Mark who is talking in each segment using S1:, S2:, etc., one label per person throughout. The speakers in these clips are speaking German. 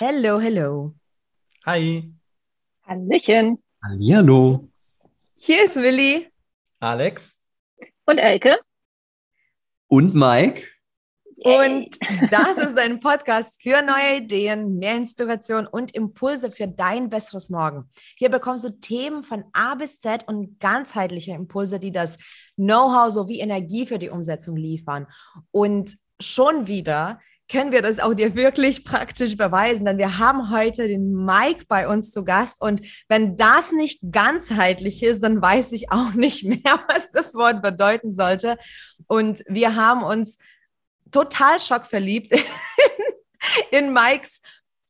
S1: Hello, hello.
S2: Hi.
S3: Hallöchen.
S4: Hallihallo.
S1: Hier ist Willi.
S2: Alex.
S3: Und Elke.
S4: Und Mike.
S1: Und das ist ein Podcast für neue Ideen, mehr Inspiration und Impulse für dein besseres Morgen. Hier bekommst du Themen von A bis Z und ganzheitliche Impulse, die das Know-how sowie Energie für die Umsetzung liefern. Und schon wieder können wir das auch dir wirklich praktisch beweisen, denn wir haben heute den Mike bei uns zu Gast und wenn das nicht ganzheitlich ist, dann weiß ich auch nicht mehr, was das Wort bedeuten sollte. Und wir haben uns total schockverliebt in, in Mikes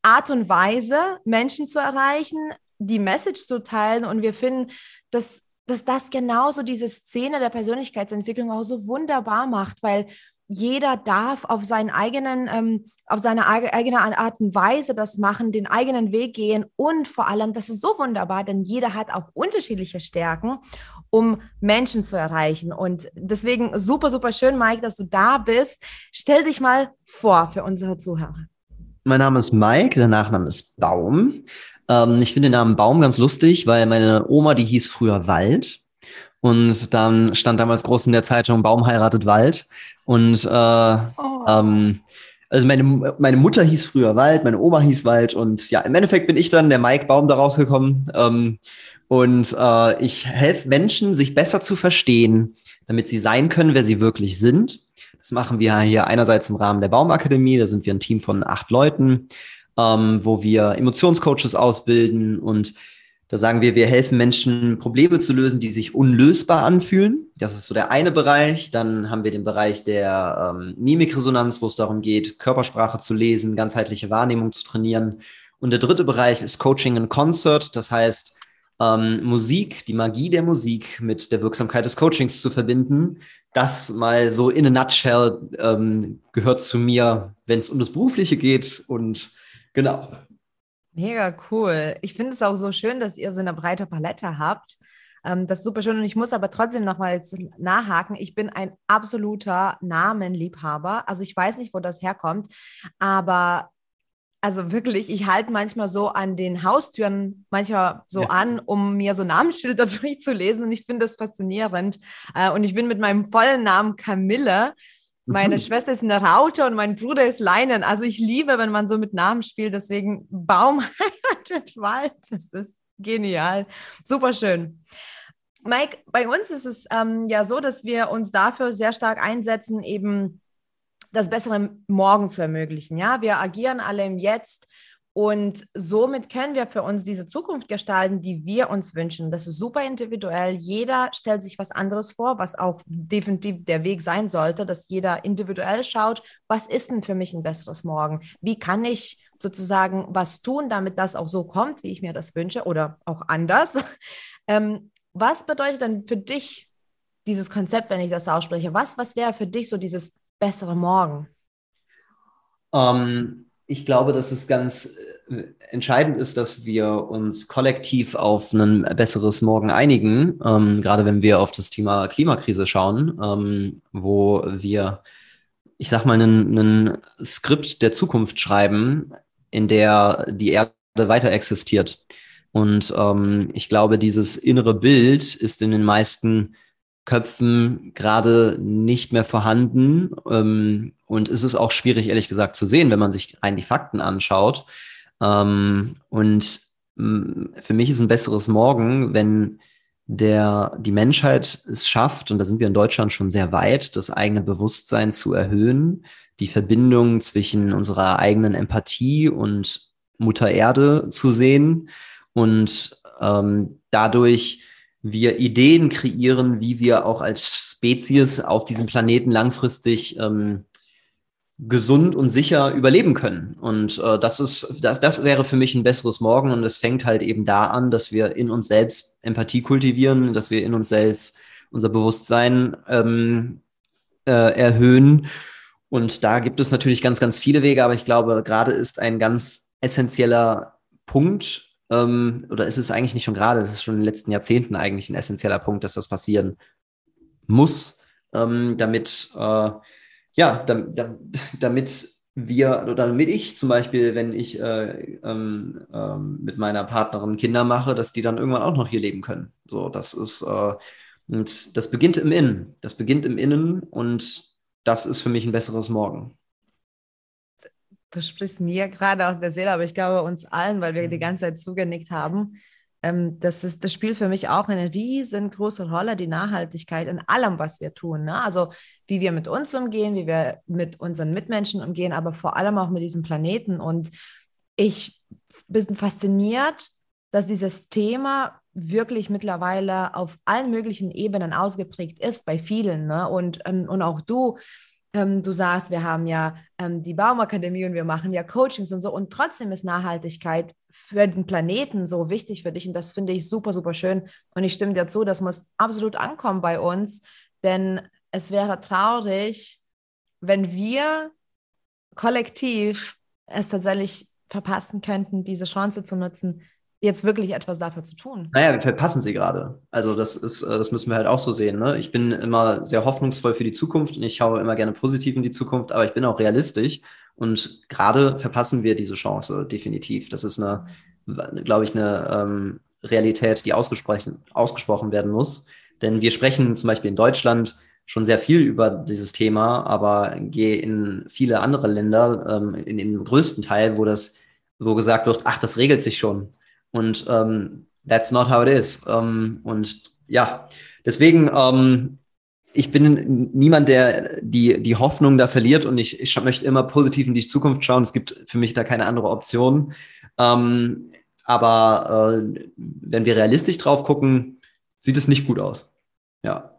S1: Art und Weise, Menschen zu erreichen, die Message zu teilen und wir finden, dass dass das genauso diese Szene der Persönlichkeitsentwicklung auch so wunderbar macht, weil jeder darf auf seinen eigenen, ähm, auf seine eigene Art und Weise das machen, den eigenen Weg gehen und vor allem, das ist so wunderbar, denn jeder hat auch unterschiedliche Stärken, um Menschen zu erreichen. Und deswegen super, super schön, Mike, dass du da bist. Stell dich mal vor für unsere Zuhörer.
S4: Mein Name ist Mike, der Nachname ist Baum. Ähm, ich finde den Namen Baum ganz lustig, weil meine Oma, die hieß früher Wald. Und dann stand damals groß in der Zeitung Baum heiratet Wald. Und äh, oh. ähm, also meine, meine Mutter hieß früher Wald, meine Oma hieß Wald und ja, im Endeffekt bin ich dann der Mike Baum da rausgekommen. Ähm, und äh, ich helfe Menschen, sich besser zu verstehen, damit sie sein können, wer sie wirklich sind. Das machen wir hier einerseits im Rahmen der Baumakademie, da sind wir ein Team von acht Leuten, ähm, wo wir Emotionscoaches ausbilden und da sagen wir, wir helfen Menschen, Probleme zu lösen, die sich unlösbar anfühlen. Das ist so der eine Bereich. Dann haben wir den Bereich der ähm, Mimikresonanz, wo es darum geht, Körpersprache zu lesen, ganzheitliche Wahrnehmung zu trainieren. Und der dritte Bereich ist Coaching in Concert. Das heißt, ähm, Musik, die Magie der Musik mit der Wirksamkeit des Coachings zu verbinden. Das mal so in a nutshell ähm, gehört zu mir, wenn es um das Berufliche geht. Und genau.
S1: Mega cool. Ich finde es auch so schön, dass ihr so eine breite Palette habt. Ähm, das ist super schön. Und ich muss aber trotzdem nochmal nachhaken. Ich bin ein absoluter Namenliebhaber. Also ich weiß nicht, wo das herkommt, aber also wirklich, ich halte manchmal so an den Haustüren manchmal so ja. an, um mir so Namensschilder durchzulesen. Und ich finde das faszinierend. Äh, und ich bin mit meinem vollen Namen Camille meine. Schwester ist eine Raute und mein Bruder ist Leinen. Also ich liebe, wenn man so mit Namen spielt. Deswegen Baum heiratet Wald. Das ist genial. Super schön. Mike, bei uns ist es ähm, ja so, dass wir uns dafür sehr stark einsetzen, eben das bessere Morgen zu ermöglichen. Ja, wir agieren alle im Jetzt und somit können wir für uns diese Zukunft gestalten, die wir uns wünschen. Das ist super individuell. Jeder stellt sich was anderes vor, was auch definitiv der Weg sein sollte, dass jeder individuell schaut, was ist denn für mich ein besseres Morgen? Wie kann ich sozusagen was tun, damit das auch so kommt, wie ich mir das wünsche oder auch anders? Ähm, was bedeutet denn für dich dieses Konzept, wenn ich das ausspreche? Was, was wäre für dich so dieses bessere Morgen?
S4: Um ich glaube, dass es ganz äh, entscheidend ist, dass wir uns kollektiv auf ein besseres Morgen einigen, ähm, gerade wenn wir auf das Thema Klimakrise schauen, ähm, wo wir, ich sag mal, ein Skript der Zukunft schreiben, in der die Erde weiter existiert. Und ähm, ich glaube, dieses innere Bild ist in den meisten Köpfen gerade nicht mehr vorhanden. Ähm, und es ist auch schwierig, ehrlich gesagt, zu sehen, wenn man sich rein die Fakten anschaut. Ähm, und mm, für mich ist ein besseres Morgen, wenn der, die Menschheit es schafft, und da sind wir in Deutschland schon sehr weit, das eigene Bewusstsein zu erhöhen, die Verbindung zwischen unserer eigenen Empathie und Mutter Erde zu sehen und ähm, dadurch wir Ideen kreieren, wie wir auch als Spezies auf diesem Planeten langfristig ähm, gesund und sicher überleben können. Und äh, das ist, das, das wäre für mich ein besseres Morgen. Und es fängt halt eben da an, dass wir in uns selbst Empathie kultivieren, dass wir in uns selbst unser Bewusstsein ähm, äh, erhöhen. Und da gibt es natürlich ganz, ganz viele Wege, aber ich glaube, gerade ist ein ganz essentieller Punkt, ähm, oder ist es eigentlich nicht schon gerade, es ist schon in den letzten Jahrzehnten eigentlich ein essentieller Punkt, dass das passieren muss, ähm, damit, äh, ja, damit, damit wir oder damit ich zum Beispiel, wenn ich äh, ähm, ähm, mit meiner Partnerin Kinder mache, dass die dann irgendwann auch noch hier leben können. So, das ist äh, und das beginnt im Innen. Das beginnt im Innen und das ist für mich ein besseres Morgen.
S1: Du sprichst mir gerade aus der Seele, aber ich glaube uns allen, weil wir die ganze Zeit zugenickt haben. Ähm, das, ist, das spielt für mich auch eine riesengroße Rolle, die Nachhaltigkeit in allem, was wir tun. Ne? Also wie wir mit uns umgehen, wie wir mit unseren Mitmenschen umgehen, aber vor allem auch mit diesem Planeten. Und ich bin fasziniert, dass dieses Thema wirklich mittlerweile auf allen möglichen Ebenen ausgeprägt ist bei vielen. Ne? Und, ähm, und auch du ähm, du sagst, wir haben ja ähm, die Baumakademie und wir machen ja Coachings und so. Und trotzdem ist Nachhaltigkeit für den Planeten so wichtig für dich. Und das finde ich super, super schön. Und ich stimme dir zu, das muss absolut ankommen bei uns. Denn es wäre traurig, wenn wir kollektiv es tatsächlich verpassen könnten, diese Chance zu nutzen, jetzt wirklich etwas dafür zu tun.
S4: Naja, wir verpassen sie gerade. Also das ist, äh, das müssen wir halt auch so sehen. Ne? Ich bin immer sehr hoffnungsvoll für die Zukunft und ich schaue immer gerne positiv in die Zukunft, aber ich bin auch realistisch. Und gerade verpassen wir diese Chance, definitiv. Das ist eine, glaube ich, eine ähm, Realität, die ausgesprochen, ausgesprochen werden muss. Denn wir sprechen zum Beispiel in Deutschland schon sehr viel über dieses Thema, aber gehe in viele andere Länder, ähm, in den größten Teil, wo das, wo gesagt wird, ach, das regelt sich schon. Und ähm, that's not how it is. Ähm, und ja, deswegen, ähm, ich bin niemand, der die, die Hoffnung da verliert und ich, ich möchte immer positiv in die Zukunft schauen. Es gibt für mich da keine andere Option. Ähm, aber äh, wenn wir realistisch drauf gucken, sieht es nicht gut aus. Ja.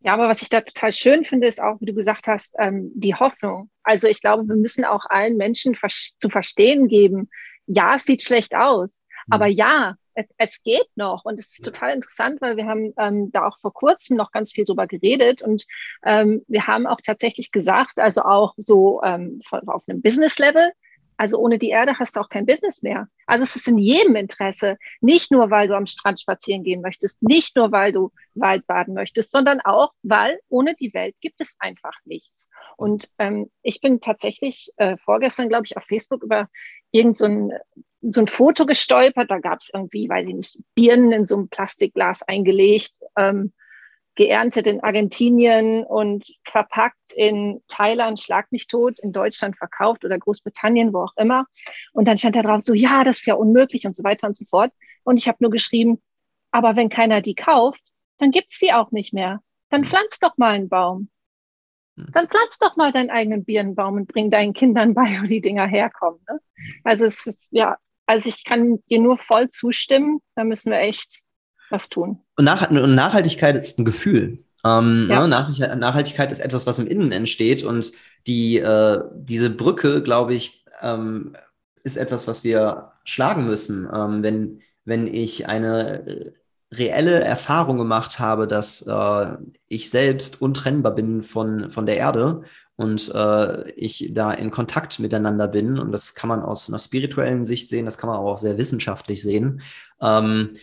S3: Ja, aber was ich da total schön finde, ist auch, wie du gesagt hast, ähm, die Hoffnung. Also ich glaube, wir müssen auch allen Menschen zu verstehen geben, ja, es sieht schlecht aus, mhm. aber ja, es, es, geht noch. Und es ist total interessant, weil wir haben ähm, da auch vor kurzem noch ganz viel drüber geredet und ähm, wir haben auch tatsächlich gesagt, also auch so ähm, auf einem Business-Level, also ohne die Erde hast du auch kein Business mehr. Also es ist in jedem Interesse, nicht nur, weil du am Strand spazieren gehen möchtest, nicht nur, weil du Wald baden möchtest, sondern auch, weil ohne die Welt gibt es einfach nichts. Und ähm, ich bin tatsächlich äh, vorgestern, glaube ich, auf Facebook über irgend so ein, so ein Foto gestolpert. Da gab es irgendwie, weiß ich nicht, Birnen in so einem Plastikglas eingelegt. Ähm, geerntet in Argentinien und verpackt in Thailand, schlag mich tot, in Deutschland verkauft oder Großbritannien, wo auch immer. Und dann stand da drauf so, ja, das ist ja unmöglich und so weiter und so fort. Und ich habe nur geschrieben, aber wenn keiner die kauft, dann gibt's sie auch nicht mehr. Dann hm. pflanz doch mal einen Baum. Hm. Dann pflanz doch mal deinen eigenen Birnenbaum und bring deinen Kindern bei, wo die Dinger herkommen. Ne? Also es ist, ja, also ich kann dir nur voll zustimmen. Da müssen wir echt was tun.
S4: Und, Nach und Nachhaltigkeit ist ein Gefühl. Ähm, ja. ne? Nachhaltigkeit ist etwas, was im Innen entsteht und die, äh, diese Brücke, glaube ich, ähm, ist etwas, was wir schlagen müssen. Ähm, wenn, wenn ich eine reelle Erfahrung gemacht habe, dass äh, ich selbst untrennbar bin von, von der Erde und äh, ich da in Kontakt miteinander bin, und das kann man aus einer spirituellen Sicht sehen, das kann man auch sehr wissenschaftlich sehen. Ähm,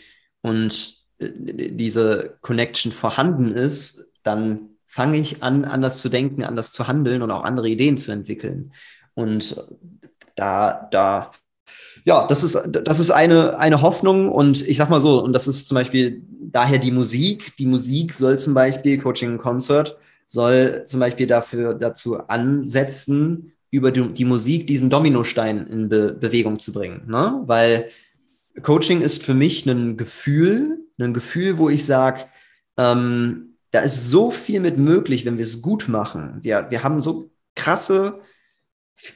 S4: und äh, diese Connection vorhanden ist, dann fange ich an, anders zu denken, anders zu handeln und auch andere Ideen zu entwickeln. Und da, da, ja, das ist, das ist eine, eine Hoffnung und ich sag mal so, und das ist zum Beispiel daher die Musik. Die Musik soll zum Beispiel, Coaching Concert, soll zum Beispiel dafür, dazu ansetzen, über die, die Musik diesen Dominostein in Be Bewegung zu bringen. Ne? Weil Coaching ist für mich ein Gefühl, ein Gefühl, wo ich sage, ähm, da ist so viel mit möglich, wenn wir es gut machen. Wir, wir haben so krasse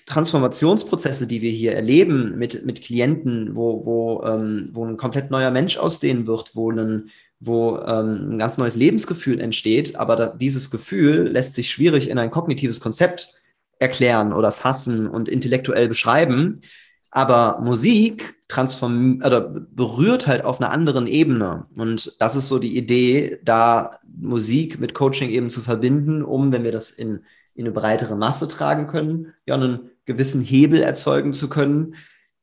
S4: Transformationsprozesse, die wir hier erleben mit, mit Klienten, wo, wo, ähm, wo ein komplett neuer Mensch ausdehnen wird, wo ein, wo ähm, ein ganz neues Lebensgefühl entsteht. Aber da, dieses Gefühl lässt sich schwierig in ein kognitives Konzept erklären oder fassen und intellektuell beschreiben. Aber Musik transformiert oder berührt halt auf einer anderen Ebene. Und das ist so die Idee, da Musik mit Coaching eben zu verbinden, um, wenn wir das in, in eine breitere Masse tragen können, ja, einen gewissen Hebel erzeugen zu können,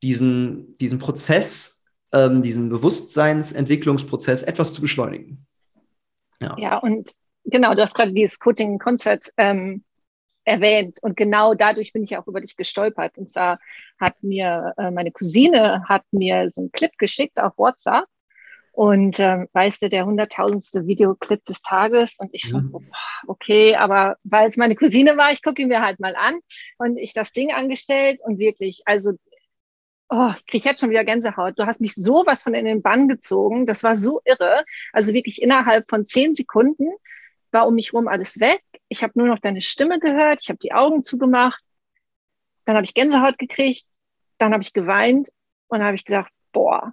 S4: diesen, diesen Prozess, ähm, diesen Bewusstseinsentwicklungsprozess etwas zu beschleunigen.
S3: Ja, ja und genau, du hast gerade dieses Coaching-Konzept ähm, erwähnt. Und genau dadurch bin ich auch über dich gestolpert. Und zwar hat mir äh, meine Cousine hat mir so einen Clip geschickt auf WhatsApp. Und ähm, weißt du, der hunderttausendste Videoclip des Tages. Und ich mhm. so, okay, aber weil es meine Cousine war, ich gucke ihn mir halt mal an. Und ich das Ding angestellt und wirklich, also oh, ich kriege jetzt schon wieder Gänsehaut. Du hast mich sowas von in den Bann gezogen. Das war so irre. Also wirklich innerhalb von zehn Sekunden war um mich rum alles weg. Ich habe nur noch deine Stimme gehört. Ich habe die Augen zugemacht. Dann habe ich Gänsehaut gekriegt. Dann habe ich geweint und dann habe ich gesagt, boah,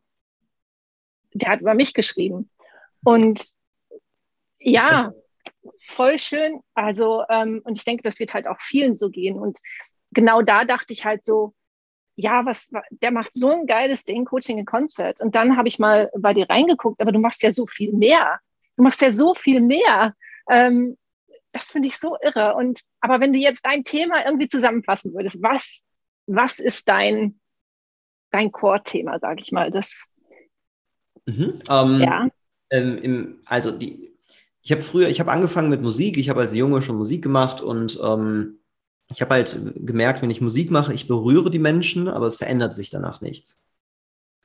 S3: der hat über mich geschrieben. Und ja, voll schön. Also, ähm, und ich denke, das wird halt auch vielen so gehen. Und genau da dachte ich halt so, ja, was, der macht so ein geiles Ding, Coaching in Concert. Und dann habe ich mal bei dir reingeguckt, aber du machst ja so viel mehr. Du machst ja so viel mehr. Ähm, das finde ich so irre. Und aber wenn du jetzt dein Thema irgendwie zusammenfassen würdest, was, was ist dein, dein Core-Thema, sage ich mal? Das,
S4: mhm, ähm, ja. Ähm, im, also die, ich habe früher, ich habe angefangen mit Musik. Ich habe als Junge schon Musik gemacht und ähm, ich habe halt gemerkt, wenn ich Musik mache, ich berühre die Menschen, aber es verändert sich danach nichts.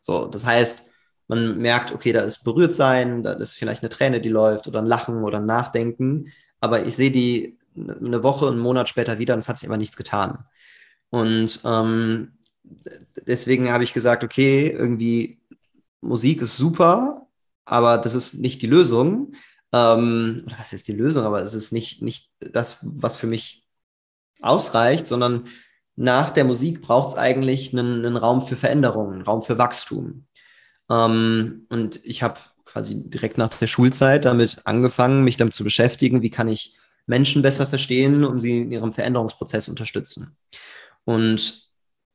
S4: So, das heißt, man merkt, okay, da ist berührt sein, da ist vielleicht eine Träne, die läuft oder ein Lachen oder ein Nachdenken, aber ich sehe die eine Woche, einen Monat später wieder und es hat sich aber nichts getan. Und ähm, deswegen habe ich gesagt, okay, irgendwie Musik ist super, aber das ist nicht die Lösung. Ähm, oder was ist die Lösung? Aber es ist nicht, nicht das, was für mich ausreicht, sondern nach der Musik braucht es eigentlich einen, einen, Raum für Veränderungen, einen Raum für Wachstum. Ähm, und ich habe quasi direkt nach der Schulzeit damit angefangen, mich damit zu beschäftigen, wie kann ich Menschen besser verstehen und sie in ihrem Veränderungsprozess unterstützen. Und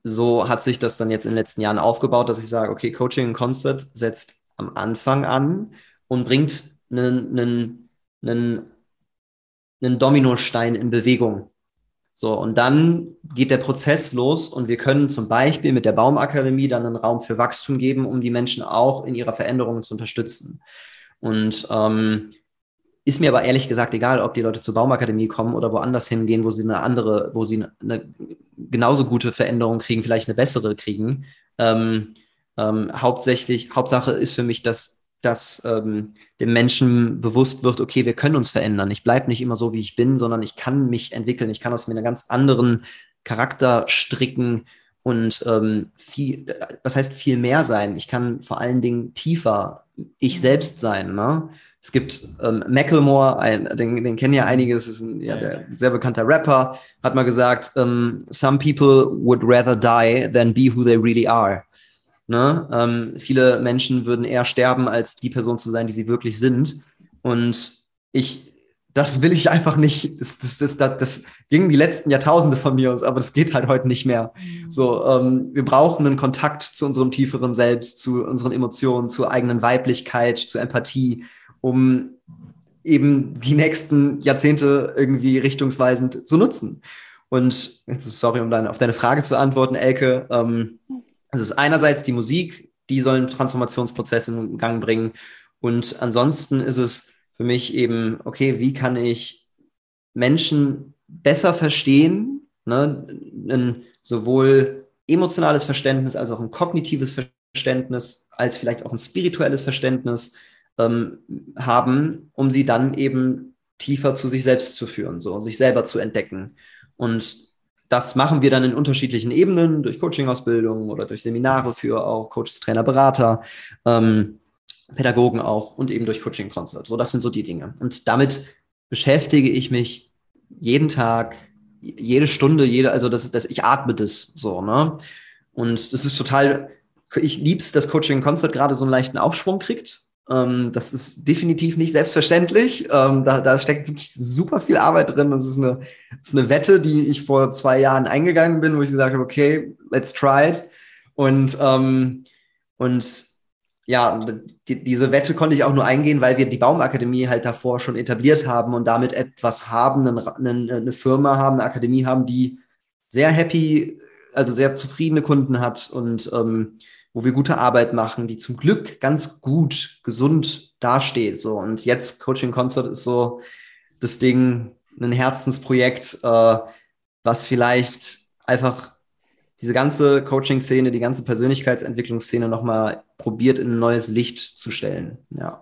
S4: so hat sich das dann jetzt in den letzten Jahren aufgebaut, dass ich sage, okay, Coaching in Concert setzt am Anfang an und bringt einen, einen, einen, einen Dominostein in Bewegung. So, und dann geht der Prozess los und wir können zum Beispiel mit der Baumakademie dann einen Raum für Wachstum geben, um die Menschen auch in ihrer Veränderung zu unterstützen. Und ähm, ist mir aber ehrlich gesagt egal, ob die Leute zur Baumakademie kommen oder woanders hingehen, wo sie eine andere, wo sie eine genauso gute Veränderung kriegen, vielleicht eine bessere kriegen. Ähm, ähm, hauptsächlich, Hauptsache ist für mich, dass dass ähm, dem Menschen bewusst wird, okay, wir können uns verändern. Ich bleibe nicht immer so, wie ich bin, sondern ich kann mich entwickeln. Ich kann aus mir einen ganz anderen Charakter stricken und ähm, viel, was heißt viel mehr sein? Ich kann vor allen Dingen tiefer ich mhm. selbst sein. Ne? Es gibt ähm, Macklemore, ein, den, den kennen ja einige, das ist ein, ja, der, sehr bekannter Rapper, hat mal gesagt, um, ähm, some people would rather die than be who they really are. Ne? Ähm, viele Menschen würden eher sterben, als die Person zu sein, die sie wirklich sind. Und ich, das will ich einfach nicht. Das, das, das, das, das ging die letzten Jahrtausende von mir aus, aber das geht halt heute nicht mehr. Mhm. So, ähm, wir brauchen einen Kontakt zu unserem tieferen Selbst, zu unseren Emotionen, zur eigenen Weiblichkeit, zur Empathie, um eben die nächsten Jahrzehnte irgendwie richtungsweisend zu nutzen. Und jetzt, sorry, um deine, auf deine Frage zu antworten, Elke. Ähm, es ist einerseits die Musik, die sollen Transformationsprozesse in Gang bringen. Und ansonsten ist es für mich eben, okay, wie kann ich Menschen besser verstehen, ne? ein sowohl emotionales Verständnis als auch ein kognitives Verständnis, als vielleicht auch ein spirituelles Verständnis ähm, haben, um sie dann eben tiefer zu sich selbst zu führen, so sich selber zu entdecken. Und das machen wir dann in unterschiedlichen Ebenen, durch Coaching-Ausbildung oder durch Seminare für auch Coaches, Trainer, Berater, ähm, Pädagogen auch und eben durch Coaching-Concert. So, das sind so die Dinge. Und damit beschäftige ich mich jeden Tag, jede Stunde, jede, also das, das, ich atme das so, ne? Und das ist total, ich lieb's, dass Coaching-Concert gerade so einen leichten Aufschwung kriegt. Ähm, das ist definitiv nicht selbstverständlich. Ähm, da, da, steckt wirklich super viel Arbeit drin. Das ist, eine, das ist eine Wette, die ich vor zwei Jahren eingegangen bin, wo ich gesagt habe, okay, let's try it. Und, ähm, und ja, die, diese Wette konnte ich auch nur eingehen, weil wir die Baumakademie halt davor schon etabliert haben und damit etwas haben, eine, eine, Firma haben, eine Akademie haben, die sehr happy, also sehr zufriedene Kunden hat und ähm, wo wir gute Arbeit machen, die zum Glück ganz gut, gesund dasteht. So. Und jetzt Coaching Concert ist so das Ding, ein Herzensprojekt, äh, was vielleicht einfach diese ganze Coaching-Szene, die ganze Persönlichkeitsentwicklungsszene nochmal probiert in ein neues Licht zu stellen. Ja.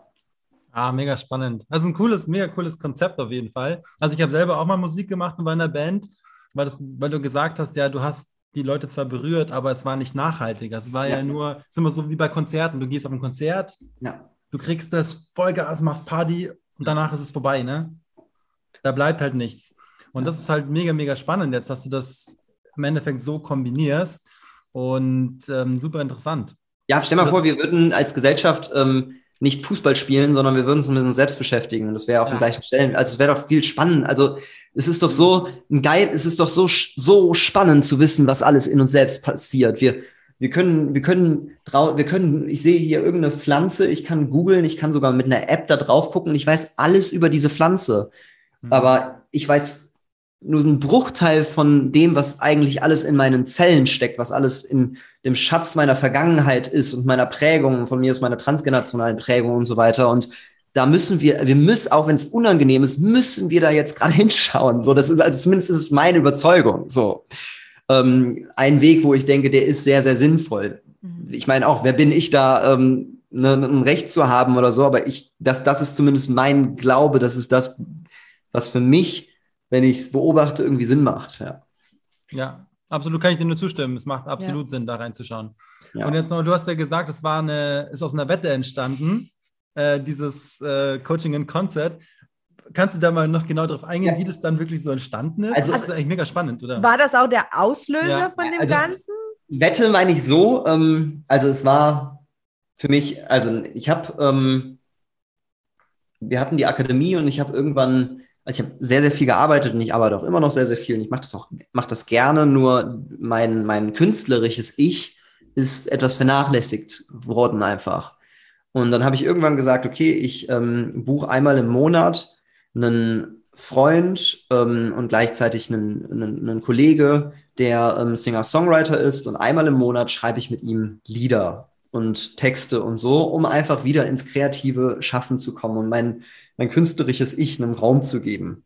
S2: Ah, mega spannend. Das ist ein cooles, mega cooles Konzept auf jeden Fall. Also ich habe selber auch mal Musik gemacht und war in einer Band, weil, das, weil du gesagt hast, ja, du hast die Leute zwar berührt, aber es war nicht nachhaltig. Es war ja, ja nur, es ist immer so wie bei Konzerten. Du gehst auf ein Konzert, ja. du kriegst das Vollgas, machst Party und danach ist es vorbei, ne? Da bleibt halt nichts. Und das ist halt mega, mega spannend jetzt, dass du das im Endeffekt so kombinierst und ähm, super interessant.
S4: Ja, stell mal vor, wir würden als Gesellschaft ähm, nicht Fußball spielen, sondern wir würden uns mit uns selbst beschäftigen und das wäre auf ja. den gleichen Stellen. Also es wäre doch viel spannend. Also es ist doch so ein geil, es ist doch so so spannend zu wissen, was alles in uns selbst passiert. Wir wir können wir können wir können ich sehe hier irgendeine Pflanze, ich kann googeln, ich kann sogar mit einer App da drauf gucken ich weiß alles über diese Pflanze. Mhm. Aber ich weiß nur ein Bruchteil von dem, was eigentlich alles in meinen Zellen steckt, was alles in dem Schatz meiner Vergangenheit ist und meiner Prägung, von mir ist meiner transgenerationalen Prägung und so weiter. Und da müssen wir, wir müssen, auch wenn es unangenehm ist, müssen wir da jetzt gerade hinschauen. So, das ist, also zumindest ist es meine Überzeugung. So. Ähm, ein Weg, wo ich denke, der ist sehr, sehr sinnvoll. Mhm. Ich meine auch, wer bin ich da, ähm, ne, ein Recht zu haben oder so, aber ich, das, das ist zumindest mein Glaube, das ist das, was für mich wenn ich es beobachte, irgendwie Sinn macht. Ja.
S2: ja, absolut kann ich dir nur zustimmen. Es macht absolut ja. Sinn, da reinzuschauen. Ja. Und jetzt noch, du hast ja gesagt, es war eine, ist aus einer Wette entstanden, äh, dieses äh, Coaching in Concert. Kannst du da mal noch genau darauf eingehen, ja. wie das dann wirklich so entstanden ist?
S1: Also,
S2: das ist eigentlich mega spannend, oder?
S1: War das auch der Auslöser von dem also, Ganzen?
S4: Wette meine ich so, ähm, also es war für mich, also ich habe, ähm, wir hatten die Akademie und ich habe irgendwann also ich habe sehr, sehr viel gearbeitet und ich arbeite auch immer noch sehr, sehr viel und ich mache das auch, mache das gerne, nur mein, mein künstlerisches Ich ist etwas vernachlässigt worden einfach. Und dann habe ich irgendwann gesagt, okay, ich ähm, buche einmal im Monat einen Freund ähm, und gleichzeitig einen, einen, einen Kollege, der ähm, Singer-Songwriter ist und einmal im Monat schreibe ich mit ihm Lieder und Texte und so, um einfach wieder ins kreative Schaffen zu kommen und mein, mein künstlerisches Ich einen Raum zu geben.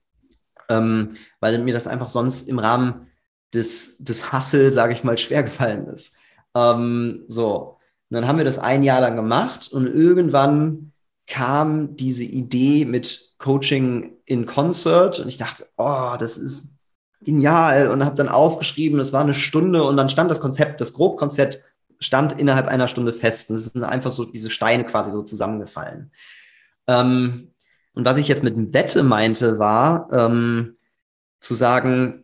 S4: Ähm, weil mir das einfach sonst im Rahmen des, des Hustle, sage ich mal, schwer gefallen ist. Ähm, so, und dann haben wir das ein Jahr lang gemacht und irgendwann kam diese Idee mit Coaching in Concert und ich dachte, oh, das ist genial und habe dann aufgeschrieben, es war eine Stunde und dann stand das Konzept, das Grobkonzept stand innerhalb einer Stunde fest. Und es sind einfach so diese Steine quasi so zusammengefallen. Ähm, und was ich jetzt mit Wette meinte, war ähm, zu sagen,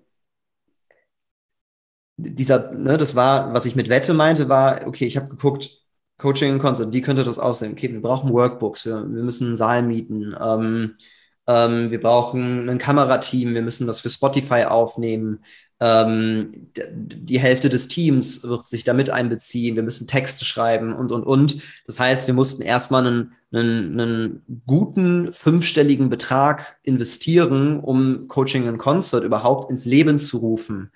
S4: dieser, ne, das war, was ich mit Wette meinte, war, okay, ich habe geguckt, Coaching und Concert, wie könnte das aussehen? Okay, wir brauchen Workbooks, wir, wir müssen einen Saal mieten, ähm, ähm, wir brauchen ein Kamerateam, wir müssen das für Spotify aufnehmen, ähm, die Hälfte des Teams wird sich damit einbeziehen, wir müssen Texte schreiben und, und, und. Das heißt, wir mussten erstmal einen, einen, einen guten fünfstelligen Betrag investieren, um Coaching and Concert überhaupt ins Leben zu rufen.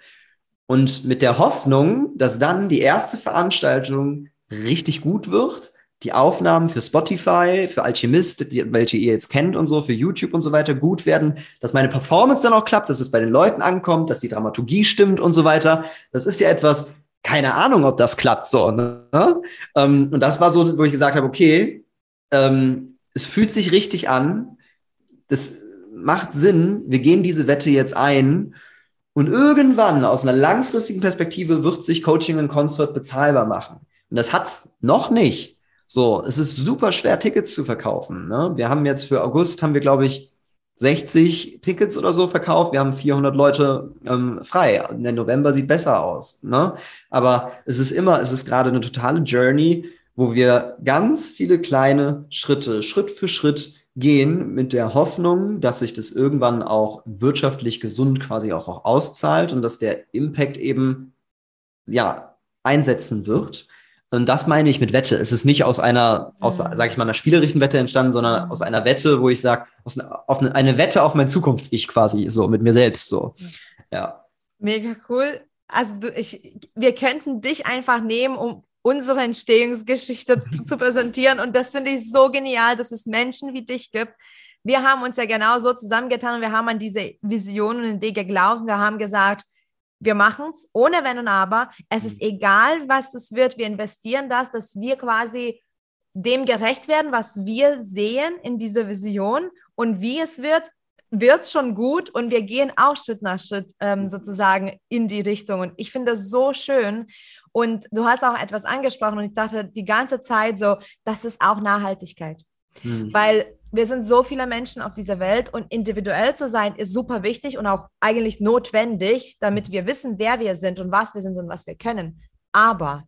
S4: Und mit der Hoffnung, dass dann die erste Veranstaltung richtig gut wird, die Aufnahmen für Spotify, für Alchemist, die, welche ihr jetzt kennt und so, für YouTube und so weiter gut werden, dass meine Performance dann auch klappt, dass es bei den Leuten ankommt, dass die Dramaturgie stimmt und so weiter. Das ist ja etwas, keine Ahnung, ob das klappt so. Ne? Ähm, und das war so, wo ich gesagt habe, okay, ähm, es fühlt sich richtig an, das macht Sinn, wir gehen diese Wette jetzt ein und irgendwann aus einer langfristigen Perspektive wird sich Coaching und Concert bezahlbar machen. Und das hat's noch nicht. So, es ist super schwer, Tickets zu verkaufen. Ne? Wir haben jetzt für August, haben wir, glaube ich, 60 Tickets oder so verkauft. Wir haben 400 Leute ähm, frei. Der November sieht besser aus. Ne? Aber es ist immer, es ist gerade eine totale Journey, wo wir ganz viele kleine Schritte, Schritt für Schritt gehen mit der Hoffnung, dass sich das irgendwann auch wirtschaftlich gesund quasi auch, auch auszahlt und dass der Impact eben ja einsetzen wird. Und das meine ich mit Wette. Es ist nicht aus einer, aus, mhm. sage ich mal, einer spielerischen Wette entstanden, sondern mhm. aus einer Wette, wo ich sage, auf eine, eine Wette auf mein Zukunfts-Ich quasi, so mit mir selbst so. Ja.
S1: Mega cool. Also du, ich, wir könnten dich einfach nehmen, um unsere Entstehungsgeschichte zu präsentieren. Und das finde ich so genial, dass es Menschen wie dich gibt. Wir haben uns ja genau so zusammengetan und wir haben an diese Vision und Idee geglaubt. Wir haben gesagt, wir machen es ohne Wenn und Aber. Es ist egal, was das wird. Wir investieren das, dass wir quasi dem gerecht werden, was wir sehen in dieser Vision und wie es wird, wird es schon gut und wir gehen auch Schritt nach Schritt ähm, sozusagen in die Richtung. Und ich finde das so schön. Und du hast auch etwas angesprochen und ich dachte die ganze Zeit so, das ist auch Nachhaltigkeit. Mhm. Weil wir sind so viele Menschen auf dieser Welt und individuell zu sein ist super wichtig und auch eigentlich notwendig, damit wir wissen, wer wir sind und was wir sind und was wir können. Aber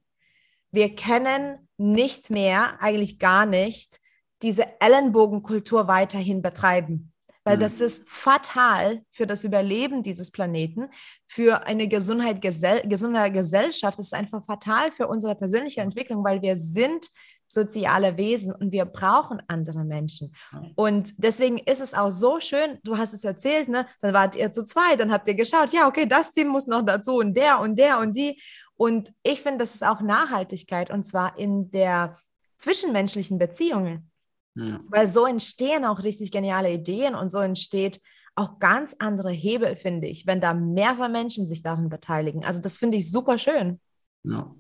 S1: wir können nicht mehr, eigentlich gar nicht, diese Ellenbogenkultur weiterhin betreiben. Weil mhm. das ist fatal für das Überleben dieses Planeten, für eine Gesundheit, gesell, gesunde Gesellschaft. Das ist einfach fatal für unsere persönliche Entwicklung, weil wir sind soziale Wesen und wir brauchen andere Menschen. Und deswegen ist es auch so schön, du hast es erzählt, ne? dann wart ihr zu zweit, dann habt ihr geschaut, ja, okay, das Team muss noch dazu und der und der und die. Und ich finde, das ist auch Nachhaltigkeit und zwar in der zwischenmenschlichen Beziehungen. Ja. Weil so entstehen auch richtig geniale Ideen und so entsteht auch ganz andere Hebel, finde ich, wenn da mehrere Menschen sich daran beteiligen. Also das finde ich super schön.
S4: Ja,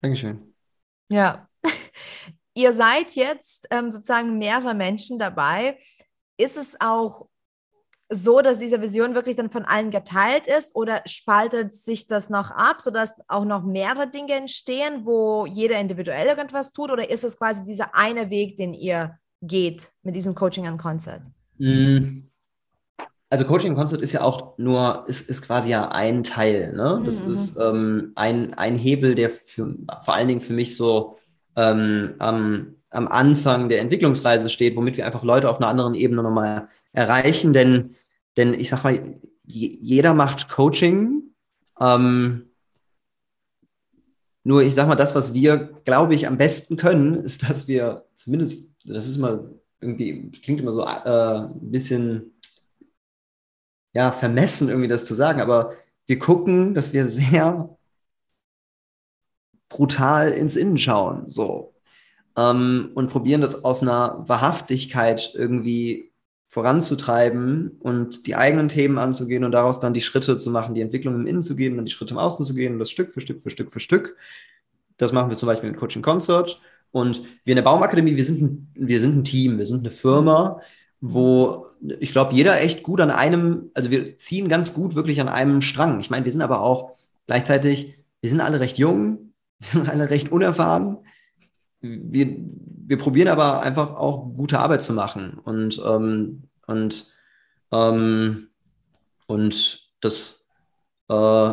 S4: Dankeschön.
S1: Ja, Ihr seid jetzt ähm, sozusagen mehrere Menschen dabei. Ist es auch so, dass diese Vision wirklich dann von allen geteilt ist oder spaltet sich das noch ab, sodass auch noch mehrere Dinge entstehen, wo jeder individuell irgendwas tut? Oder ist es quasi dieser eine Weg, den ihr geht mit diesem Coaching and Concert?
S4: Mm. Also Coaching and Concert ist ja auch nur, ist, ist quasi ja ein Teil. Ne? Das mhm. ist ähm, ein, ein Hebel, der für, vor allen Dingen für mich so ähm, am, am Anfang der Entwicklungsreise steht, womit wir einfach Leute auf einer anderen Ebene nochmal erreichen. Denn, denn ich sag mal, jeder macht Coaching. Ähm, nur ich sag mal, das, was wir, glaube ich, am besten können, ist, dass wir zumindest, das ist immer irgendwie, klingt immer so äh, ein bisschen ja, vermessen, irgendwie das zu sagen, aber wir gucken, dass wir sehr brutal ins Innen schauen, so. Ähm, und probieren das aus einer Wahrhaftigkeit irgendwie voranzutreiben und die eigenen Themen anzugehen und daraus dann die Schritte zu machen, die Entwicklung im Innen zu gehen und dann die Schritte im Außen zu gehen und das Stück für Stück für Stück für Stück. Das machen wir zum Beispiel mit Coaching Concert. Und wir in der Baumakademie, wir sind wir sind ein Team, wir sind eine Firma, wo ich glaube, jeder echt gut an einem, also wir ziehen ganz gut wirklich an einem Strang. Ich meine, wir sind aber auch gleichzeitig, wir sind alle recht jung, wir sind alle recht unerfahren. Wir, wir probieren aber einfach auch gute Arbeit zu machen. Und, ähm, und, ähm, und das, äh,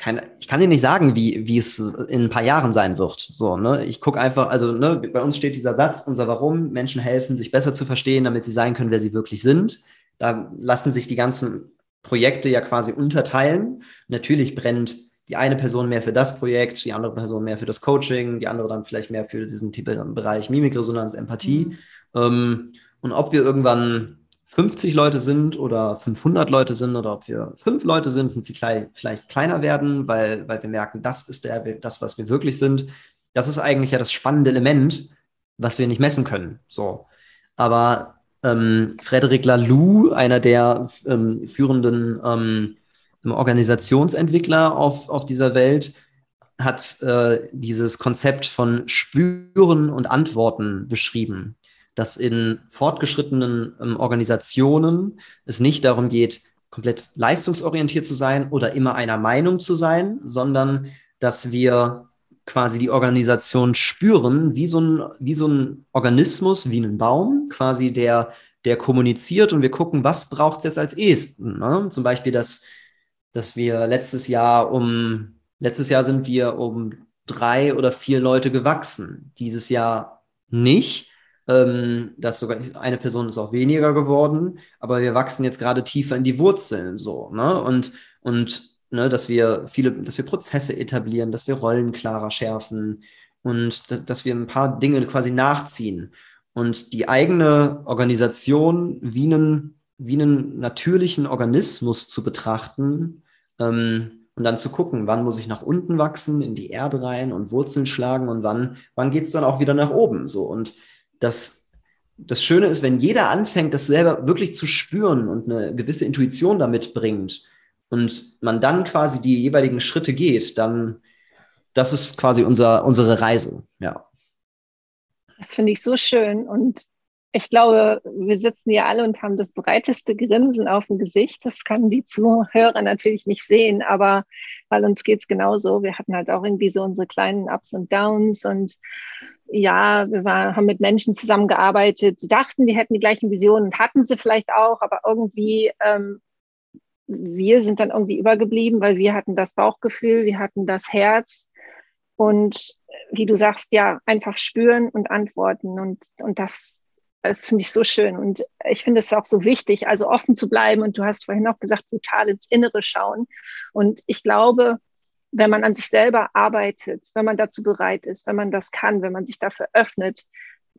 S4: keine, ich kann dir nicht sagen, wie, wie es in ein paar Jahren sein wird. So, ne? Ich gucke einfach, also ne, bei uns steht dieser Satz, unser Warum, Menschen helfen, sich besser zu verstehen, damit sie sein können, wer sie wirklich sind. Da lassen sich die ganzen Projekte ja quasi unterteilen. Natürlich brennt die eine Person mehr für das Projekt, die andere Person mehr für das Coaching, die andere dann vielleicht mehr für diesen Bereich Mimikresonanz, Empathie. Mhm. Ähm, und ob wir irgendwann 50 Leute sind oder 500 Leute sind oder ob wir fünf Leute sind und vielleicht kleiner werden, weil, weil wir merken, das ist der, das, was wir wirklich sind. Das ist eigentlich ja das spannende Element, was wir nicht messen können. So. Aber ähm, Frederic Laloux, einer der ähm, führenden ähm, Organisationsentwickler auf, auf dieser Welt, hat äh, dieses Konzept von Spüren und Antworten beschrieben, dass in fortgeschrittenen ähm, Organisationen es nicht darum geht, komplett leistungsorientiert zu sein oder immer einer Meinung zu sein, sondern dass wir quasi die Organisation spüren, wie so ein, wie so ein Organismus, wie ein Baum, quasi der, der kommuniziert und wir gucken, was braucht es jetzt als ehesten. Ne? Zum Beispiel, dass dass wir letztes Jahr um, letztes Jahr sind wir um drei oder vier Leute gewachsen. Dieses Jahr nicht. Ähm, das sogar eine Person ist auch weniger geworden, aber wir wachsen jetzt gerade tiefer in die Wurzeln so. Ne? Und, und ne, dass wir viele, dass wir Prozesse etablieren, dass wir Rollen klarer schärfen und dass wir ein paar Dinge quasi nachziehen. Und die eigene Organisation wie einen wie einen natürlichen Organismus zu betrachten ähm, und dann zu gucken, wann muss ich nach unten wachsen, in die Erde rein und Wurzeln schlagen und wann, wann geht es dann auch wieder nach oben. So. Und das, das Schöne ist, wenn jeder anfängt, das selber wirklich zu spüren und eine gewisse Intuition damit bringt, und man dann quasi die jeweiligen Schritte geht, dann das ist quasi unser, unsere Reise, ja.
S3: Das finde ich so schön und ich glaube, wir sitzen hier alle und haben das breiteste Grinsen auf dem Gesicht. Das können die Zuhörer natürlich nicht sehen, aber weil uns geht's genauso. Wir hatten halt auch irgendwie so unsere kleinen Ups und Downs und ja, wir war, haben mit Menschen zusammengearbeitet, die dachten, die hätten die gleichen Visionen und hatten sie vielleicht auch, aber irgendwie ähm, wir sind dann irgendwie übergeblieben, weil wir hatten das Bauchgefühl, wir hatten das Herz und wie du sagst, ja, einfach spüren und antworten und, und das, das finde ich so schön und ich finde es auch so wichtig, also offen zu bleiben und du hast vorhin auch gesagt, brutal ins Innere schauen und ich glaube, wenn man an sich selber arbeitet, wenn man dazu bereit ist, wenn man das kann, wenn man sich dafür öffnet,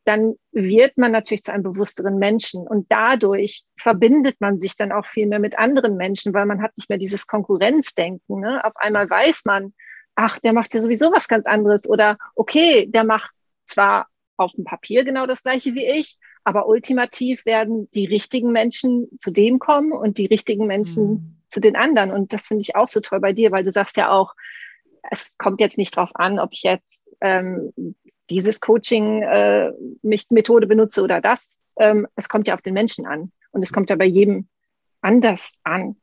S3: dann wird man natürlich zu einem bewussteren Menschen und dadurch verbindet man sich dann auch viel mehr mit anderen Menschen, weil man hat nicht mehr dieses Konkurrenzdenken. Ne? Auf einmal weiß man, ach, der macht ja sowieso was ganz anderes oder okay, der macht zwar auf dem Papier genau das gleiche wie ich, aber ultimativ werden die richtigen Menschen zu dem kommen und die richtigen Menschen mhm. zu den anderen. Und das finde ich auch so toll bei dir, weil du sagst ja auch, es kommt jetzt nicht drauf an, ob ich jetzt ähm, dieses Coaching-Methode äh, benutze oder das. Ähm, es kommt ja auf den Menschen an und es kommt ja bei jedem anders an.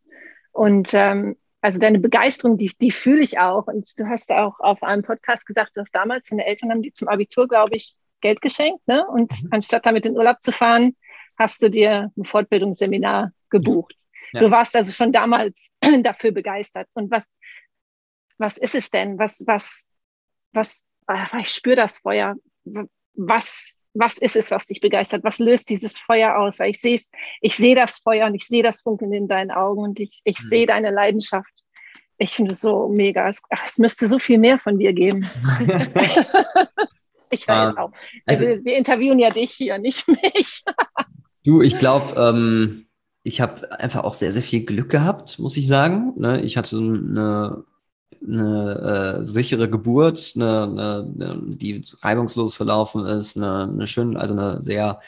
S3: Und ähm, also deine Begeisterung, die, die fühle ich auch. Und du hast auch auf einem Podcast gesagt, dass damals deine Eltern haben die zum Abitur, glaube ich, Geld geschenkt. Ne? Und mhm. anstatt damit in Urlaub zu fahren, hast du dir ein Fortbildungsseminar gebucht. Ja. Du warst also schon damals dafür begeistert. Und was, was ist es denn? Was, was, was Ah, ich spüre das Feuer. Was, was ist es, was dich begeistert? Was löst dieses Feuer aus? Weil ich sehe ich sehe das Feuer und ich sehe das Funkeln in deinen Augen und ich, ich mhm. sehe deine Leidenschaft. Ich finde es so mega. Es, ach, es müsste so viel mehr von dir geben. ich höre jetzt auf. Also, wir, wir, interviewen ja dich hier, nicht mich.
S4: du, ich glaube, ähm, ich habe einfach auch sehr, sehr viel Glück gehabt, muss ich sagen. Ne? Ich hatte eine eine äh, sichere Geburt, eine, eine, die reibungslos verlaufen ist, eine, eine schön, also eine sehr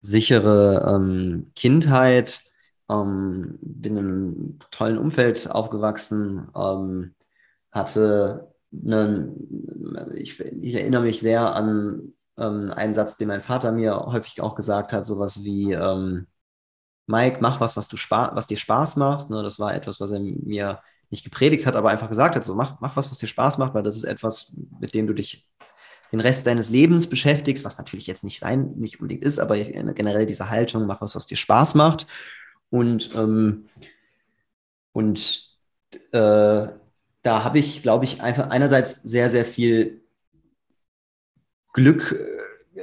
S4: sichere ähm, Kindheit, ähm, bin in einem tollen Umfeld aufgewachsen, ähm, hatte einen, ich, ich, erinnere mich sehr an ähm, einen Satz, den mein Vater mir häufig auch gesagt hat, sowas wie ähm, Mike, mach was, was du was dir Spaß macht. Ne, das war etwas, was er mir nicht gepredigt hat, aber einfach gesagt hat, so mach, mach was, was dir Spaß macht, weil das ist etwas, mit dem du dich den Rest deines Lebens beschäftigst, was natürlich jetzt nicht sein, nicht unbedingt ist, aber generell diese Haltung, mach was, was dir Spaß macht. Und, ähm, und äh, da habe ich, glaube ich, einfach einerseits sehr, sehr viel Glück äh,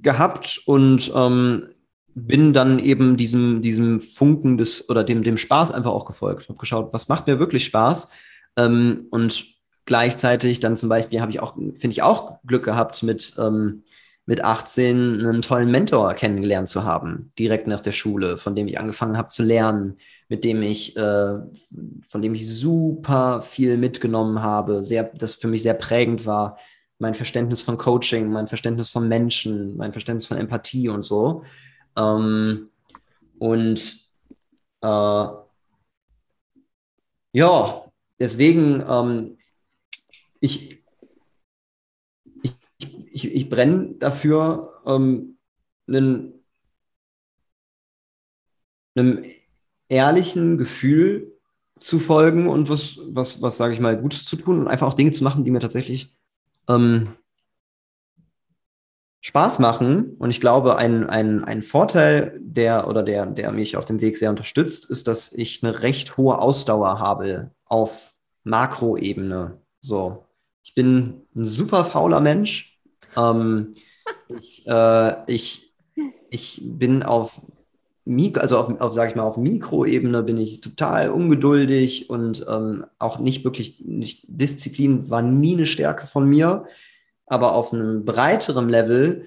S4: gehabt und ähm, bin dann eben diesem, diesem Funken des oder dem, dem Spaß einfach auch gefolgt. Ich habe geschaut, was macht mir wirklich Spaß? Ähm, und gleichzeitig dann zum Beispiel habe ich auch, finde ich auch Glück gehabt, mit, ähm, mit 18 einen tollen Mentor kennengelernt zu haben, direkt nach der Schule, von dem ich angefangen habe zu lernen, mit dem ich, äh, von dem ich super viel mitgenommen habe, sehr, das für mich sehr prägend war. Mein Verständnis von Coaching, mein Verständnis von Menschen, mein Verständnis von Empathie und so. Ähm, und äh, ja, deswegen, ähm, ich, ich, ich, ich brenne dafür, ähm, einen, einem ehrlichen Gefühl zu folgen und was, was, was sage ich mal, Gutes zu tun und einfach auch Dinge zu machen, die mir tatsächlich ähm, Spaß machen. Und ich glaube, ein, ein, ein Vorteil, der oder der, der mich auf dem Weg sehr unterstützt, ist, dass ich eine recht hohe Ausdauer habe auf Makroebene. So, ich bin ein super fauler Mensch. Ähm, ich, äh, ich, ich bin auf also auf, auf sage ich mal, auf Mikroebene bin ich total ungeduldig und ähm, auch nicht wirklich, nicht, Disziplin war nie eine Stärke von mir. Aber auf einem breiteren Level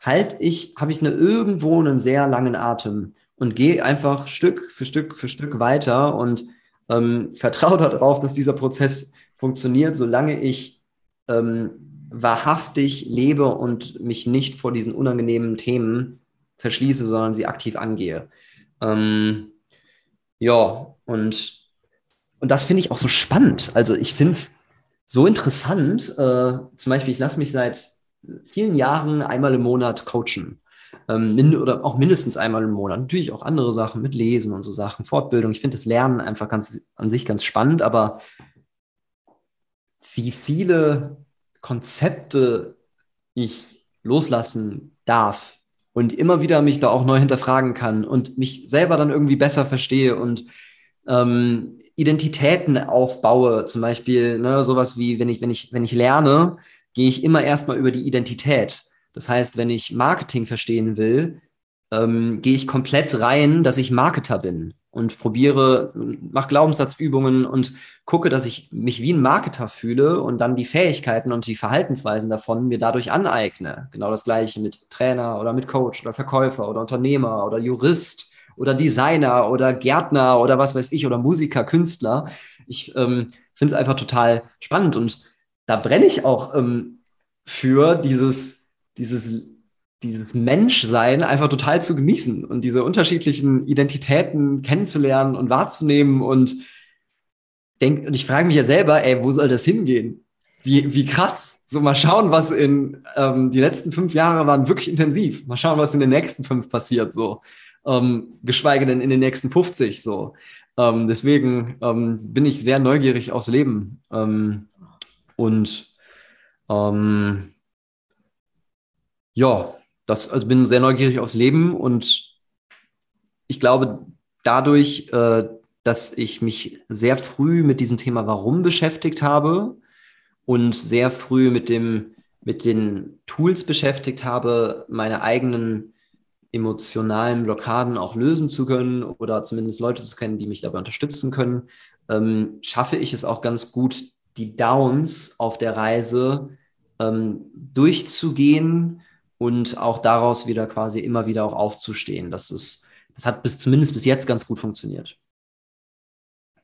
S4: halt ich, habe ich eine, irgendwo einen sehr langen Atem und gehe einfach Stück für Stück für Stück weiter und ähm, vertraue darauf, dass dieser Prozess funktioniert, solange ich ähm, wahrhaftig lebe und mich nicht vor diesen unangenehmen Themen verschließe, sondern sie aktiv angehe. Ähm, ja, und und das finde ich auch so spannend. Also ich finde es so interessant. Äh, zum Beispiel, ich lasse mich seit vielen Jahren einmal im Monat coachen. Ähm, oder auch mindestens einmal im Monat. Natürlich auch andere Sachen mit Lesen und so Sachen, Fortbildung. Ich finde das Lernen einfach ganz an sich ganz spannend, aber wie viele Konzepte ich loslassen darf und immer wieder mich da auch neu hinterfragen kann und mich selber dann irgendwie besser verstehe und ähm, Identitäten aufbaue, zum Beispiel ne, sowas wie, wenn ich, wenn ich, wenn ich lerne, gehe ich immer erstmal über die Identität. Das heißt, wenn ich Marketing verstehen will, ähm, gehe ich komplett rein, dass ich Marketer bin und probiere, mache Glaubenssatzübungen und gucke, dass ich mich wie ein Marketer fühle und dann die Fähigkeiten und die Verhaltensweisen davon mir dadurch aneigne. Genau das gleiche mit Trainer oder mit Coach oder Verkäufer oder Unternehmer oder Jurist oder Designer oder Gärtner oder was weiß ich oder Musiker, Künstler. Ich ähm, finde es einfach total spannend und da brenne ich auch ähm, für dieses, dieses dieses Menschsein einfach total zu genießen und diese unterschiedlichen Identitäten kennenzulernen und wahrzunehmen und denk, und ich frage mich ja selber, ey, wo soll das hingehen? Wie, wie krass. So mal schauen, was in ähm, die letzten fünf Jahre waren wirklich intensiv. Mal schauen, was in den nächsten fünf passiert, so. Ähm, geschweige denn in den nächsten 50, so. Ähm, deswegen ähm, bin ich sehr neugierig aufs Leben. Ähm, und ähm, ja, das, also bin sehr neugierig aufs Leben und ich glaube, dadurch, äh, dass ich mich sehr früh mit diesem Thema Warum beschäftigt habe und sehr früh mit dem mit den Tools beschäftigt habe, meine eigenen emotionalen Blockaden auch lösen zu können oder zumindest Leute zu kennen, die mich dabei unterstützen können, ähm, schaffe ich es auch ganz gut, die Downs auf der Reise ähm, durchzugehen und auch daraus wieder quasi immer wieder auch aufzustehen. Das ist, das hat bis zumindest bis jetzt ganz gut funktioniert.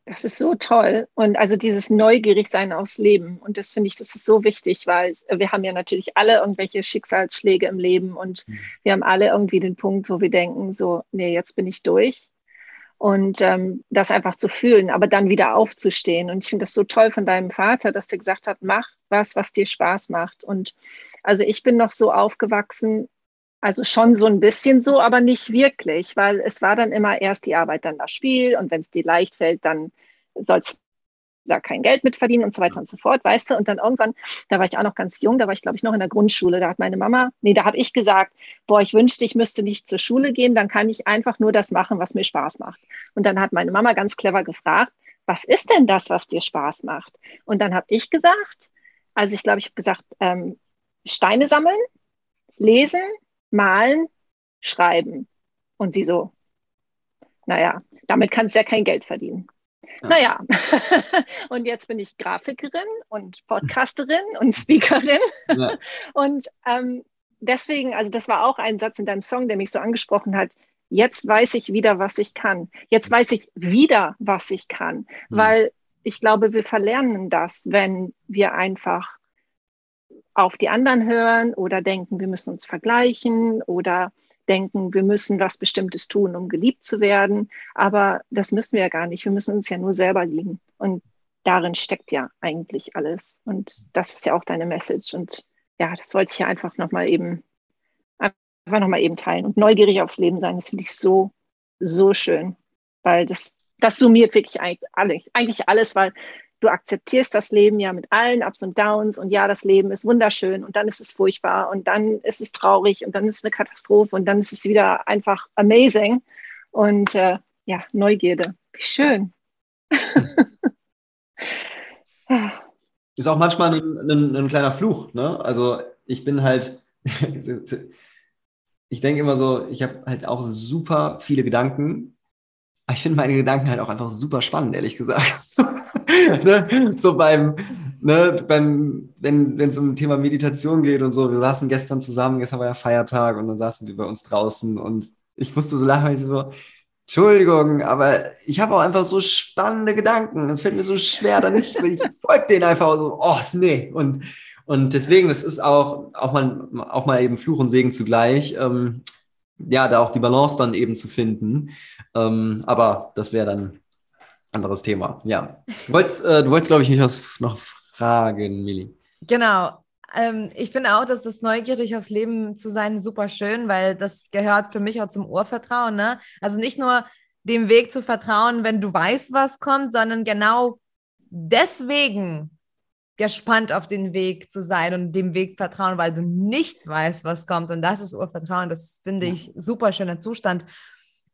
S3: Das ist so toll. Und also dieses Neugierigsein aufs Leben. Und das finde ich, das ist so wichtig, weil wir haben ja natürlich alle irgendwelche Schicksalsschläge im Leben und mhm. wir haben alle irgendwie den Punkt, wo wir denken, so, nee, jetzt bin ich durch. Und ähm, das einfach zu fühlen, aber dann wieder aufzustehen. Und ich finde das so toll von deinem Vater, dass der gesagt hat, mach was, was dir Spaß macht. Und also ich bin noch so aufgewachsen, also schon so ein bisschen so, aber nicht wirklich, weil es war dann immer erst die Arbeit, dann das Spiel und wenn es dir leicht fällt, dann sollst du da kein Geld mit verdienen und so weiter und so fort, weißt du? Und dann irgendwann, da war ich auch noch ganz jung, da war ich, glaube ich, noch in der Grundschule, da hat meine Mama, nee, da habe ich gesagt, boah, ich wünschte, ich müsste nicht zur Schule gehen, dann kann ich einfach nur das machen, was mir Spaß macht. Und dann hat meine Mama ganz clever gefragt, was ist denn das, was dir Spaß macht? Und dann habe ich gesagt, also ich glaube, ich habe gesagt, ähm, Steine sammeln, lesen, malen, schreiben. Und sie so, naja, damit kannst du ja kein Geld verdienen. Ja. Naja, und jetzt bin ich Grafikerin und Podcasterin und Speakerin. Ja. Und ähm, deswegen, also das war auch ein Satz in deinem Song, der mich so angesprochen hat. Jetzt weiß ich wieder, was ich kann. Jetzt weiß ich wieder, was ich kann. Mhm. Weil ich glaube, wir verlernen das, wenn wir einfach auf die anderen hören oder denken, wir müssen uns vergleichen oder denken, wir müssen was Bestimmtes tun, um geliebt zu werden. Aber das müssen wir ja gar nicht. Wir müssen uns ja nur selber lieben. Und darin steckt ja eigentlich alles. Und das ist ja auch deine Message. Und ja, das wollte ich ja einfach nochmal eben, einfach nochmal eben teilen. Und neugierig aufs Leben sein, das finde ich so, so schön. Weil das, das summiert wirklich eigentlich eigentlich alles, weil du akzeptierst das Leben ja mit allen Ups und Downs und ja, das Leben ist wunderschön und dann ist es furchtbar und dann ist es traurig und dann ist es eine Katastrophe und dann ist es wieder einfach amazing und äh, ja, Neugierde. Wie schön.
S4: ist auch manchmal ein, ein, ein, kleiner Fluch. Ne? Also ich bin halt, ich denke immer so, ich habe halt auch super viele Gedanken. Ich finde meine Gedanken halt auch einfach super spannend, ehrlich gesagt. ne? So beim, ne, beim, wenn es um Thema Meditation geht und so, wir saßen gestern zusammen, gestern war ja Feiertag und dann saßen wir bei uns draußen und ich musste so lachen, ich so, Entschuldigung, aber ich habe auch einfach so spannende Gedanken. Es fällt mir so schwer, da nicht, ich folge denen einfach so, oh, nee. Und, und deswegen, es ist auch, auch mal, auch mal eben Fluch und Segen zugleich. Ähm, ja, da auch die Balance dann eben zu finden. Ähm, aber das wäre dann anderes Thema. Ja. Du wolltest, äh, du wolltest glaube ich, nicht was noch fragen, Mili.
S1: Genau. Ähm, ich finde auch, dass das neugierig aufs Leben zu sein super schön, weil das gehört für mich auch zum Urvertrauen. Ne? Also nicht nur dem Weg zu vertrauen, wenn du weißt, was kommt, sondern genau deswegen gespannt auf den Weg zu sein und dem Weg vertrauen, weil du nicht weißt, was kommt. Und das ist Urvertrauen. Das finde ich super schöner Zustand.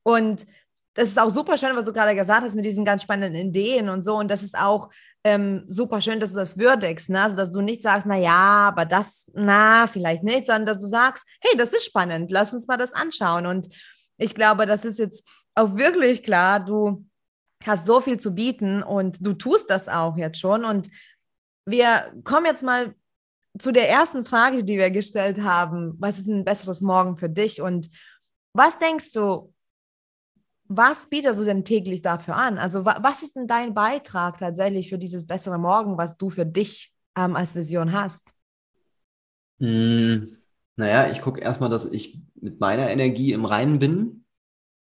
S1: Und das ist auch super schön, was du gerade gesagt hast mit diesen ganz spannenden Ideen und so. Und das ist auch ähm, super schön, dass du das würdigst, ne? also dass du nicht sagst, na ja, aber das, na, vielleicht nicht, sondern dass du sagst, hey, das ist spannend, lass uns mal das anschauen. Und ich glaube, das ist jetzt auch wirklich klar, du hast so viel zu bieten und du tust das auch jetzt schon. Und wir kommen jetzt mal zu der ersten Frage, die wir gestellt haben. Was ist ein besseres Morgen für dich? Und was denkst du, was bietest du denn täglich dafür an? Also wa was ist denn dein Beitrag tatsächlich für dieses bessere Morgen, was du für dich ähm, als Vision hast?
S4: Mm, naja, ich gucke erstmal, dass ich mit meiner Energie im Reinen bin.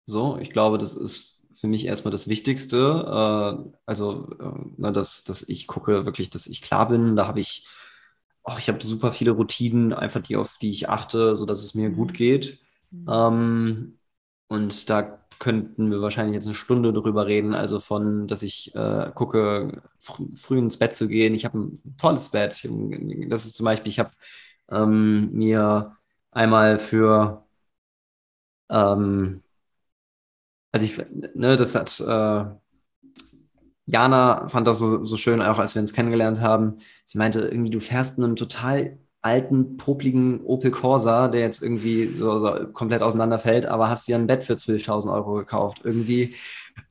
S4: So, ich glaube, das ist für mich erstmal das Wichtigste. Äh, also, äh, na, dass, dass ich gucke wirklich, dass ich klar bin. Da habe ich, oh, ich habe super viele Routinen, einfach die, auf die ich achte, sodass es mir gut mhm. geht. Mhm. Ähm, und da könnten wir wahrscheinlich jetzt eine Stunde darüber reden. Also von, dass ich äh, gucke, fr früh ins Bett zu gehen. Ich habe ein tolles Bett. Das ist zum Beispiel, ich habe ähm, mir einmal für, ähm, also ich, ne, das hat, äh, Jana fand das so, so schön, auch als wir uns kennengelernt haben. Sie meinte irgendwie, du fährst einen total alten, popligen Opel Corsa, der jetzt irgendwie so, so komplett auseinanderfällt, aber hast dir ein Bett für 12.000 Euro gekauft. Irgendwie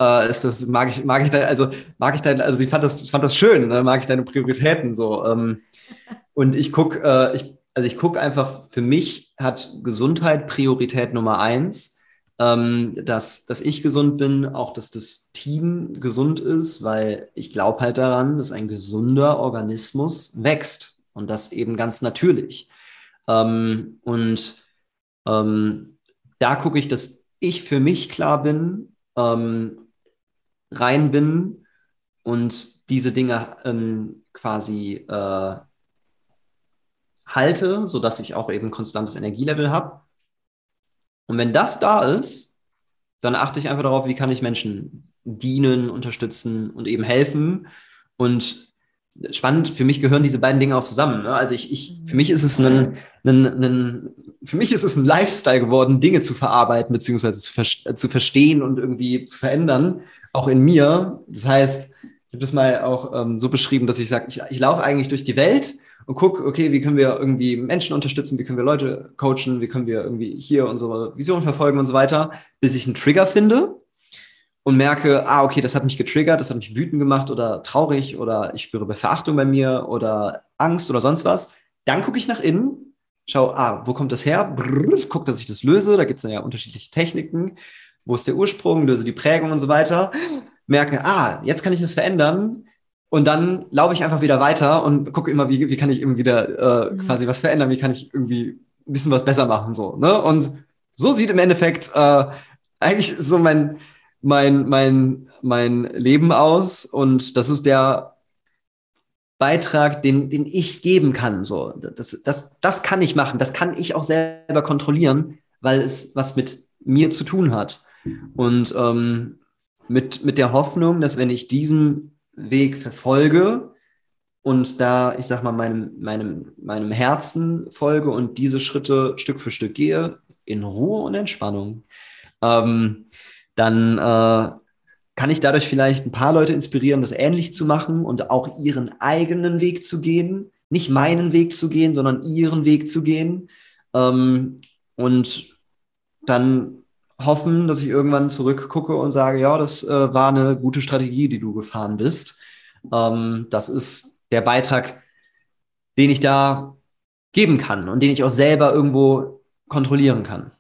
S4: äh, ist das, mag ich, mag ich da, also mag ich da, also sie fand das, fand das schön, ne? mag ich deine Prioritäten so. Ähm, und ich gucke, äh, ich, also ich gucke einfach, für mich hat Gesundheit Priorität Nummer eins. Ähm, dass, dass ich gesund bin, auch dass das Team gesund ist, weil ich glaube halt daran, dass ein gesunder Organismus wächst und das eben ganz natürlich. Ähm, und ähm, da gucke ich, dass ich für mich klar bin, ähm, rein bin und diese Dinge ähm, quasi äh, halte, sodass ich auch eben konstantes Energielevel habe. Und wenn das da ist, dann achte ich einfach darauf, wie kann ich Menschen dienen, unterstützen und eben helfen. Und spannend, für mich gehören diese beiden Dinge auch zusammen. Ne? Also ich, ich, für mich ist es ein, ein, ein, für mich ist es ein Lifestyle geworden, Dinge zu verarbeiten, beziehungsweise zu, ver zu verstehen und irgendwie zu verändern, auch in mir. Das heißt, ich habe das mal auch ähm, so beschrieben, dass ich sage, ich, ich laufe eigentlich durch die Welt und gucke, okay, wie können wir irgendwie Menschen unterstützen, wie können wir Leute coachen, wie können wir irgendwie hier unsere Vision verfolgen und so weiter, bis ich einen Trigger finde und merke, ah, okay, das hat mich getriggert, das hat mich wütend gemacht oder traurig oder ich spüre Verachtung bei mir oder Angst oder sonst was, dann gucke ich nach innen, schaue, ah, wo kommt das her? Brrr, guck, dass ich das löse. Da gibt es ja unterschiedliche Techniken. Wo ist der Ursprung? Löse die Prägung und so weiter. Merke, ah, jetzt kann ich das verändern. Und dann laufe ich einfach wieder weiter und gucke immer, wie, wie kann ich irgendwie wieder äh, mhm. quasi was verändern, wie kann ich irgendwie ein bisschen was besser machen. So, ne? Und so sieht im Endeffekt äh, eigentlich so mein, mein, mein, mein Leben aus und das ist der Beitrag, den, den ich geben kann. So, das, das, das kann ich machen, das kann ich auch selber kontrollieren, weil es was mit mir zu tun hat. Und ähm, mit, mit der Hoffnung, dass wenn ich diesen Weg verfolge und da, ich sag mal, meinem, meinem, meinem Herzen folge und diese Schritte Stück für Stück gehe, in Ruhe und Entspannung, ähm, dann äh, kann ich dadurch vielleicht ein paar Leute inspirieren, das ähnlich zu machen und auch ihren eigenen Weg zu gehen. Nicht meinen Weg zu gehen, sondern ihren Weg zu gehen. Ähm, und dann hoffen, dass ich irgendwann zurückgucke und sage, ja, das äh, war eine gute Strategie, die du gefahren bist. Ähm, das ist der Beitrag, den ich da geben kann und den ich auch selber irgendwo kontrollieren kann.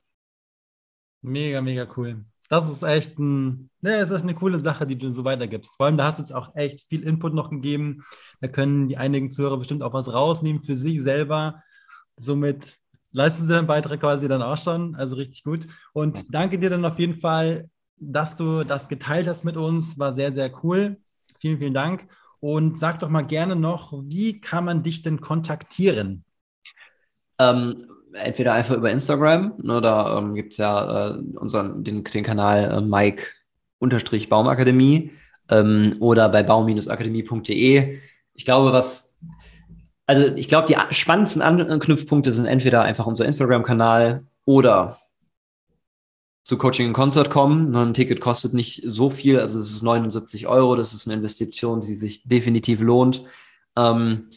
S2: Mega, mega cool. Das ist echt ein, ne, es ist eine coole Sache, die du so weitergibst. Vor allem, da hast du jetzt auch echt viel Input noch gegeben. Da können die einigen Zuhörer bestimmt auch was rausnehmen für sich selber. Somit leisten sie deinen Beitrag quasi dann auch schon. Also richtig gut. Und danke dir dann auf jeden Fall dass du das geteilt hast mit uns. War sehr, sehr cool. Vielen, vielen Dank. Und sag doch mal gerne noch, wie kann man dich denn kontaktieren?
S4: Ähm, entweder einfach über Instagram oder ähm, gibt es ja äh, unseren, den, den Kanal äh, Mike-Baumakademie ähm, oder bei baum-akademie.de. Ich glaube, was, also ich glaube, die spannendsten Anknüpfpunkte sind entweder einfach unser Instagram-Kanal oder zu Coaching in Concert kommen. Ein Ticket kostet nicht so viel, also es ist 79 Euro, das ist eine Investition, die sich definitiv lohnt. Ähm,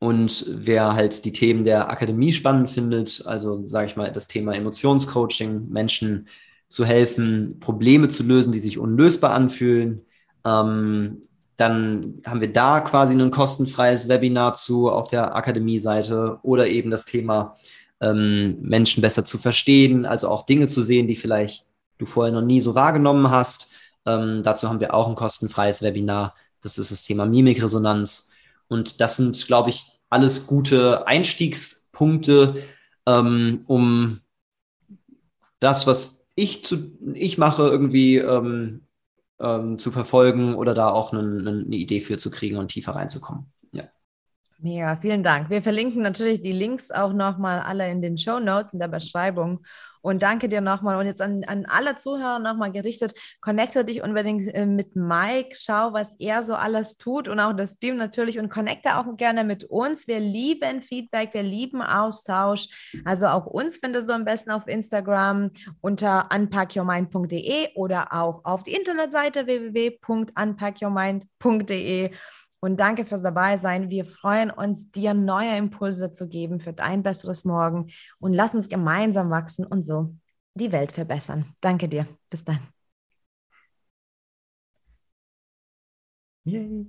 S4: und wer halt die Themen der Akademie spannend findet, also sage ich mal, das Thema Emotionscoaching, Menschen zu helfen, Probleme zu lösen, die sich unlösbar anfühlen, ähm, dann haben wir da quasi ein kostenfreies Webinar zu auf der Akademie-Seite oder eben das Thema ähm, Menschen besser zu verstehen, also auch Dinge zu sehen, die vielleicht du vorher noch nie so wahrgenommen hast. Ähm, dazu haben wir auch ein kostenfreies Webinar. Das ist das Thema Mimikresonanz. Und das sind, glaube ich, alles gute Einstiegspunkte, ähm, um das, was ich zu ich mache, irgendwie ähm, ähm, zu verfolgen oder da auch eine, eine Idee für zu kriegen und tiefer reinzukommen. Ja.
S1: Mega, vielen Dank. Wir verlinken natürlich die Links auch nochmal alle in den Show Notes, in der Beschreibung. Und danke dir nochmal. Und jetzt an, an alle Zuhörer nochmal gerichtet, connecte dich unbedingt äh, mit Mike, schau, was er so alles tut und auch das Team natürlich und connecte auch gerne mit uns. Wir lieben Feedback, wir lieben Austausch. Also auch uns findest du am besten auf Instagram unter unpackyourmind.de oder auch auf die Internetseite www.unpackyourmind.de. Und danke fürs Dabeisein. Wir freuen uns, dir neue Impulse zu geben für dein besseres Morgen. Und lass uns gemeinsam wachsen und so die Welt verbessern. Danke dir. Bis dann. Yay.